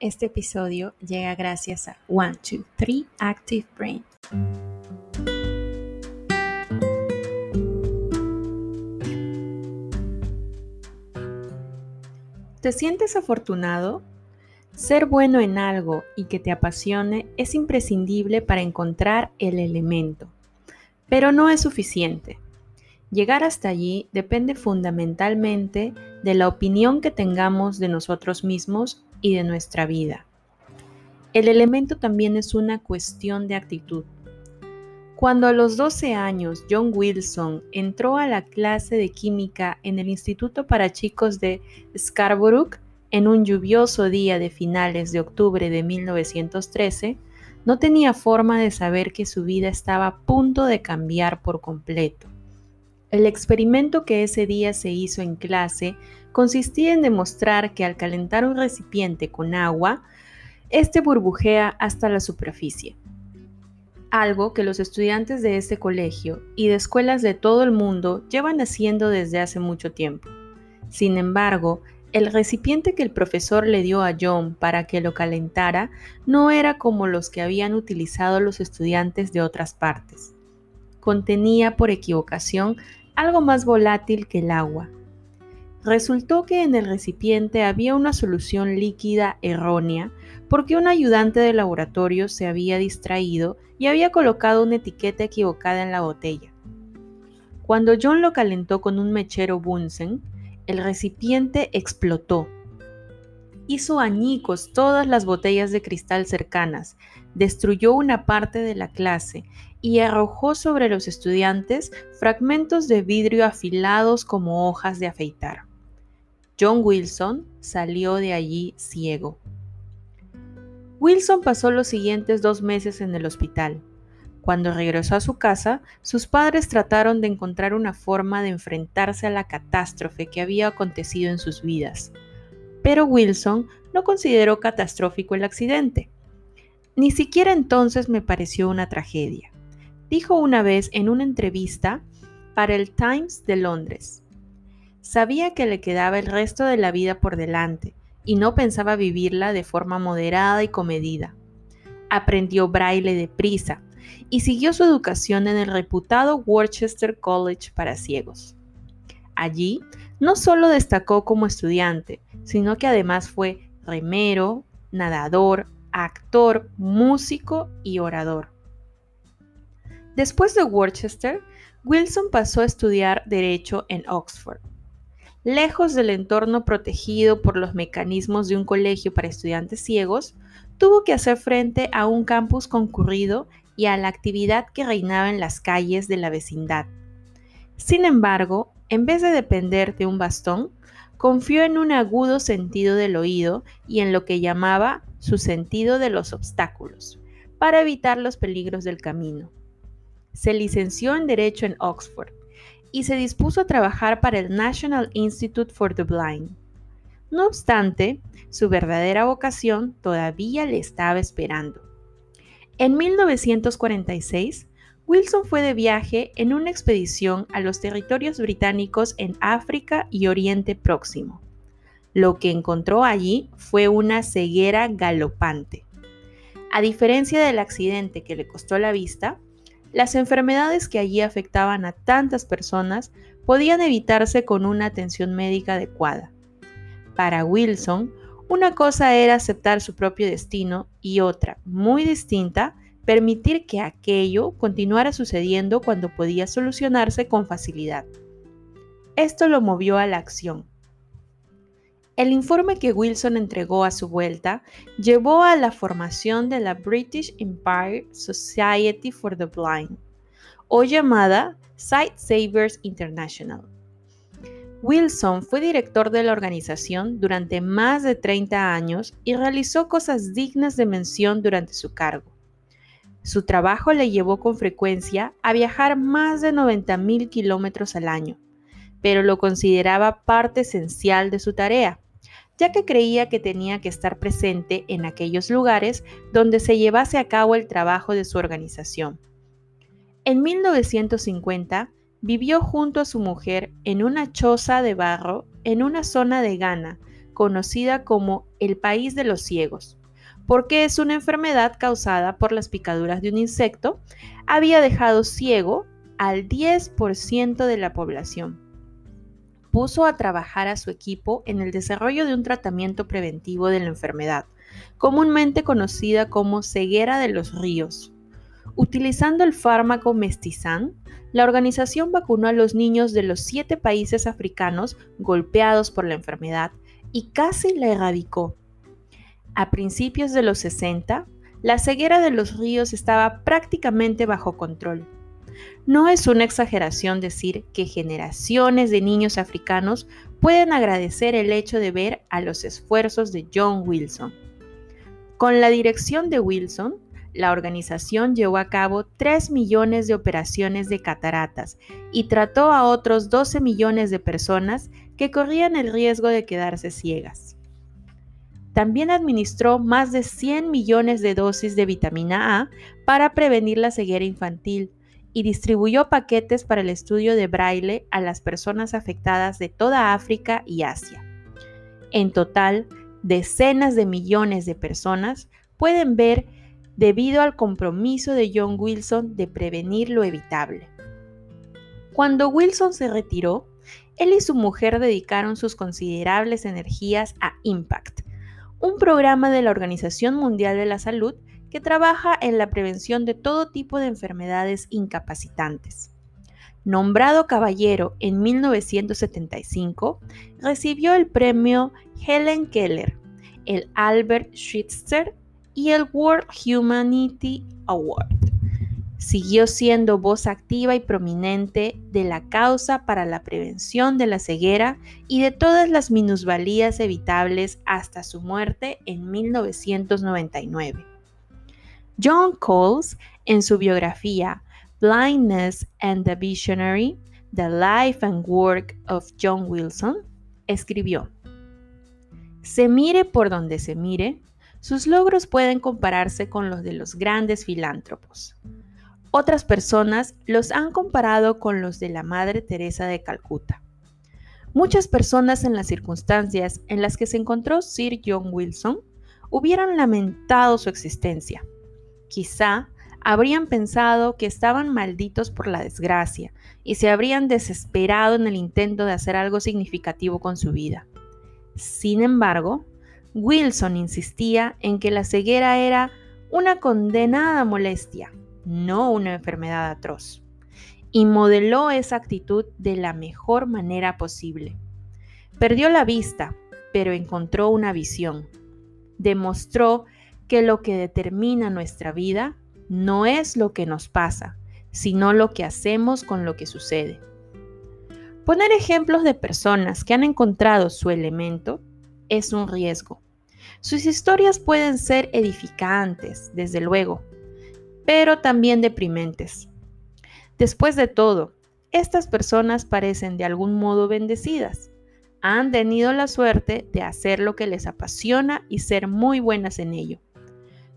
Este episodio llega gracias a 123 Active Brain. ¿Te sientes afortunado? Ser bueno en algo y que te apasione es imprescindible para encontrar el elemento, pero no es suficiente. Llegar hasta allí depende fundamentalmente de la opinión que tengamos de nosotros mismos y de nuestra vida. El elemento también es una cuestión de actitud. Cuando a los 12 años John Wilson entró a la clase de química en el Instituto para Chicos de Scarborough en un lluvioso día de finales de octubre de 1913, no tenía forma de saber que su vida estaba a punto de cambiar por completo. El experimento que ese día se hizo en clase consistía en demostrar que al calentar un recipiente con agua, este burbujea hasta la superficie. Algo que los estudiantes de este colegio y de escuelas de todo el mundo llevan haciendo desde hace mucho tiempo. Sin embargo, el recipiente que el profesor le dio a John para que lo calentara no era como los que habían utilizado los estudiantes de otras partes. Contenía por equivocación algo más volátil que el agua. Resultó que en el recipiente había una solución líquida errónea porque un ayudante de laboratorio se había distraído y había colocado una etiqueta equivocada en la botella. Cuando John lo calentó con un mechero Bunsen, el recipiente explotó. Hizo añicos todas las botellas de cristal cercanas, destruyó una parte de la clase y arrojó sobre los estudiantes fragmentos de vidrio afilados como hojas de afeitar. John Wilson salió de allí ciego. Wilson pasó los siguientes dos meses en el hospital. Cuando regresó a su casa, sus padres trataron de encontrar una forma de enfrentarse a la catástrofe que había acontecido en sus vidas. Pero Wilson no consideró catastrófico el accidente. Ni siquiera entonces me pareció una tragedia dijo una vez en una entrevista para el Times de Londres. Sabía que le quedaba el resto de la vida por delante y no pensaba vivirla de forma moderada y comedida. Aprendió braille deprisa y siguió su educación en el reputado Worcester College para ciegos. Allí no solo destacó como estudiante, sino que además fue remero, nadador, actor, músico y orador. Después de Worcester, Wilson pasó a estudiar Derecho en Oxford. Lejos del entorno protegido por los mecanismos de un colegio para estudiantes ciegos, tuvo que hacer frente a un campus concurrido y a la actividad que reinaba en las calles de la vecindad. Sin embargo, en vez de depender de un bastón, confió en un agudo sentido del oído y en lo que llamaba su sentido de los obstáculos, para evitar los peligros del camino. Se licenció en Derecho en Oxford y se dispuso a trabajar para el National Institute for the Blind. No obstante, su verdadera vocación todavía le estaba esperando. En 1946, Wilson fue de viaje en una expedición a los territorios británicos en África y Oriente Próximo. Lo que encontró allí fue una ceguera galopante. A diferencia del accidente que le costó la vista, las enfermedades que allí afectaban a tantas personas podían evitarse con una atención médica adecuada. Para Wilson, una cosa era aceptar su propio destino y otra, muy distinta, permitir que aquello continuara sucediendo cuando podía solucionarse con facilidad. Esto lo movió a la acción. El informe que Wilson entregó a su vuelta llevó a la formación de la British Empire Society for the Blind, o llamada Sight Savers International. Wilson fue director de la organización durante más de 30 años y realizó cosas dignas de mención durante su cargo. Su trabajo le llevó con frecuencia a viajar más de 90.000 kilómetros al año, pero lo consideraba parte esencial de su tarea ya que creía que tenía que estar presente en aquellos lugares donde se llevase a cabo el trabajo de su organización. En 1950 vivió junto a su mujer en una choza de barro en una zona de Ghana, conocida como el país de los ciegos, porque es una enfermedad causada por las picaduras de un insecto, había dejado ciego al 10% de la población. Puso a trabajar a su equipo en el desarrollo de un tratamiento preventivo de la enfermedad, comúnmente conocida como ceguera de los ríos. Utilizando el fármaco mestizán, la organización vacunó a los niños de los siete países africanos golpeados por la enfermedad y casi la erradicó. A principios de los 60, la ceguera de los ríos estaba prácticamente bajo control. No es una exageración decir que generaciones de niños africanos pueden agradecer el hecho de ver a los esfuerzos de John Wilson. Con la dirección de Wilson, la organización llevó a cabo 3 millones de operaciones de cataratas y trató a otros 12 millones de personas que corrían el riesgo de quedarse ciegas. También administró más de 100 millones de dosis de vitamina A para prevenir la ceguera infantil y distribuyó paquetes para el estudio de braille a las personas afectadas de toda África y Asia. En total, decenas de millones de personas pueden ver debido al compromiso de John Wilson de prevenir lo evitable. Cuando Wilson se retiró, él y su mujer dedicaron sus considerables energías a Impact, un programa de la Organización Mundial de la Salud que trabaja en la prevención de todo tipo de enfermedades incapacitantes. Nombrado caballero en 1975, recibió el premio Helen Keller, el Albert Schweitzer y el World Humanity Award. Siguió siendo voz activa y prominente de la causa para la prevención de la ceguera y de todas las minusvalías evitables hasta su muerte en 1999. John Coles, en su biografía Blindness and the Visionary, The Life and Work of John Wilson, escribió, Se mire por donde se mire, sus logros pueden compararse con los de los grandes filántropos. Otras personas los han comparado con los de la Madre Teresa de Calcuta. Muchas personas en las circunstancias en las que se encontró Sir John Wilson hubieran lamentado su existencia. Quizá habrían pensado que estaban malditos por la desgracia y se habrían desesperado en el intento de hacer algo significativo con su vida. Sin embargo, Wilson insistía en que la ceguera era una condenada molestia, no una enfermedad atroz, y modeló esa actitud de la mejor manera posible. Perdió la vista, pero encontró una visión. Demostró que lo que determina nuestra vida no es lo que nos pasa, sino lo que hacemos con lo que sucede. Poner ejemplos de personas que han encontrado su elemento es un riesgo. Sus historias pueden ser edificantes, desde luego, pero también deprimentes. Después de todo, estas personas parecen de algún modo bendecidas. Han tenido la suerte de hacer lo que les apasiona y ser muy buenas en ello.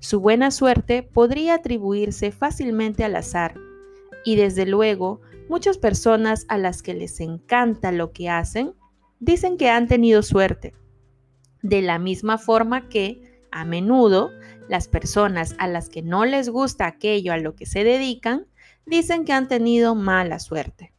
Su buena suerte podría atribuirse fácilmente al azar, y desde luego muchas personas a las que les encanta lo que hacen dicen que han tenido suerte, de la misma forma que, a menudo, las personas a las que no les gusta aquello a lo que se dedican, dicen que han tenido mala suerte.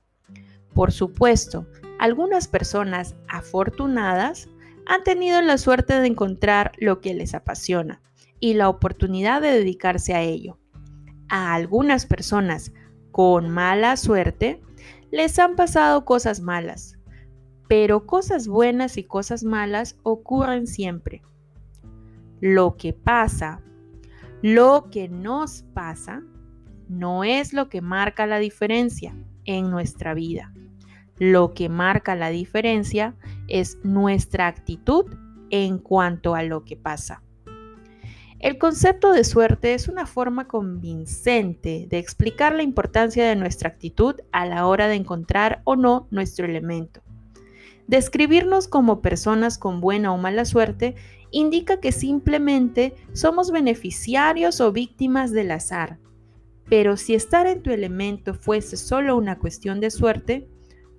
Por supuesto, algunas personas afortunadas han tenido la suerte de encontrar lo que les apasiona y la oportunidad de dedicarse a ello. A algunas personas con mala suerte les han pasado cosas malas, pero cosas buenas y cosas malas ocurren siempre. Lo que pasa, lo que nos pasa, no es lo que marca la diferencia en nuestra vida. Lo que marca la diferencia es nuestra actitud en cuanto a lo que pasa. El concepto de suerte es una forma convincente de explicar la importancia de nuestra actitud a la hora de encontrar o no nuestro elemento. Describirnos como personas con buena o mala suerte indica que simplemente somos beneficiarios o víctimas del azar. Pero si estar en tu elemento fuese solo una cuestión de suerte,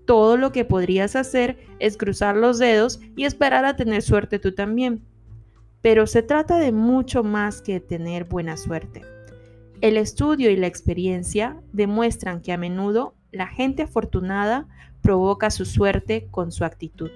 todo lo que podrías hacer es cruzar los dedos y esperar a tener suerte tú también. Pero se trata de mucho más que tener buena suerte. El estudio y la experiencia demuestran que a menudo la gente afortunada provoca su suerte con su actitud.